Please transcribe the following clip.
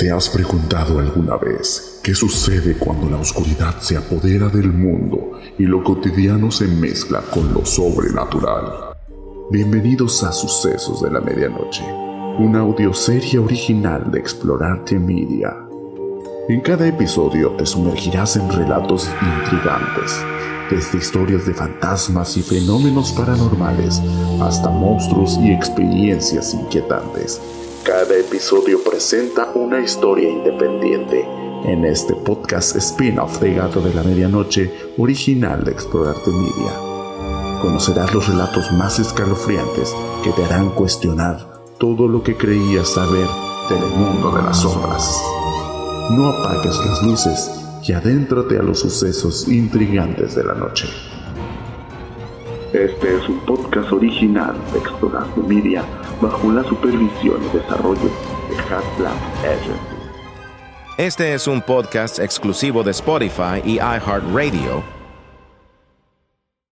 ¿Te has preguntado alguna vez qué sucede cuando la oscuridad se apodera del mundo y lo cotidiano se mezcla con lo sobrenatural? Bienvenidos a Sucesos de la Medianoche, una audioserie original de Explorarte Media. En cada episodio te sumergirás en relatos intrigantes, desde historias de fantasmas y fenómenos paranormales hasta monstruos y experiencias inquietantes cada episodio presenta una historia independiente. En este podcast spin-off de Gato de la Medianoche, original de Explorarte Media, conocerás los relatos más escalofriantes que te harán cuestionar todo lo que creías saber del mundo de las sombras. No apagues las luces y adéntrate a los sucesos intrigantes de la noche. Este es un podcast original de Explorarte Media bajo la supervisión y desarrollo de Agency. Este es un podcast exclusivo de Spotify y iHeartRadio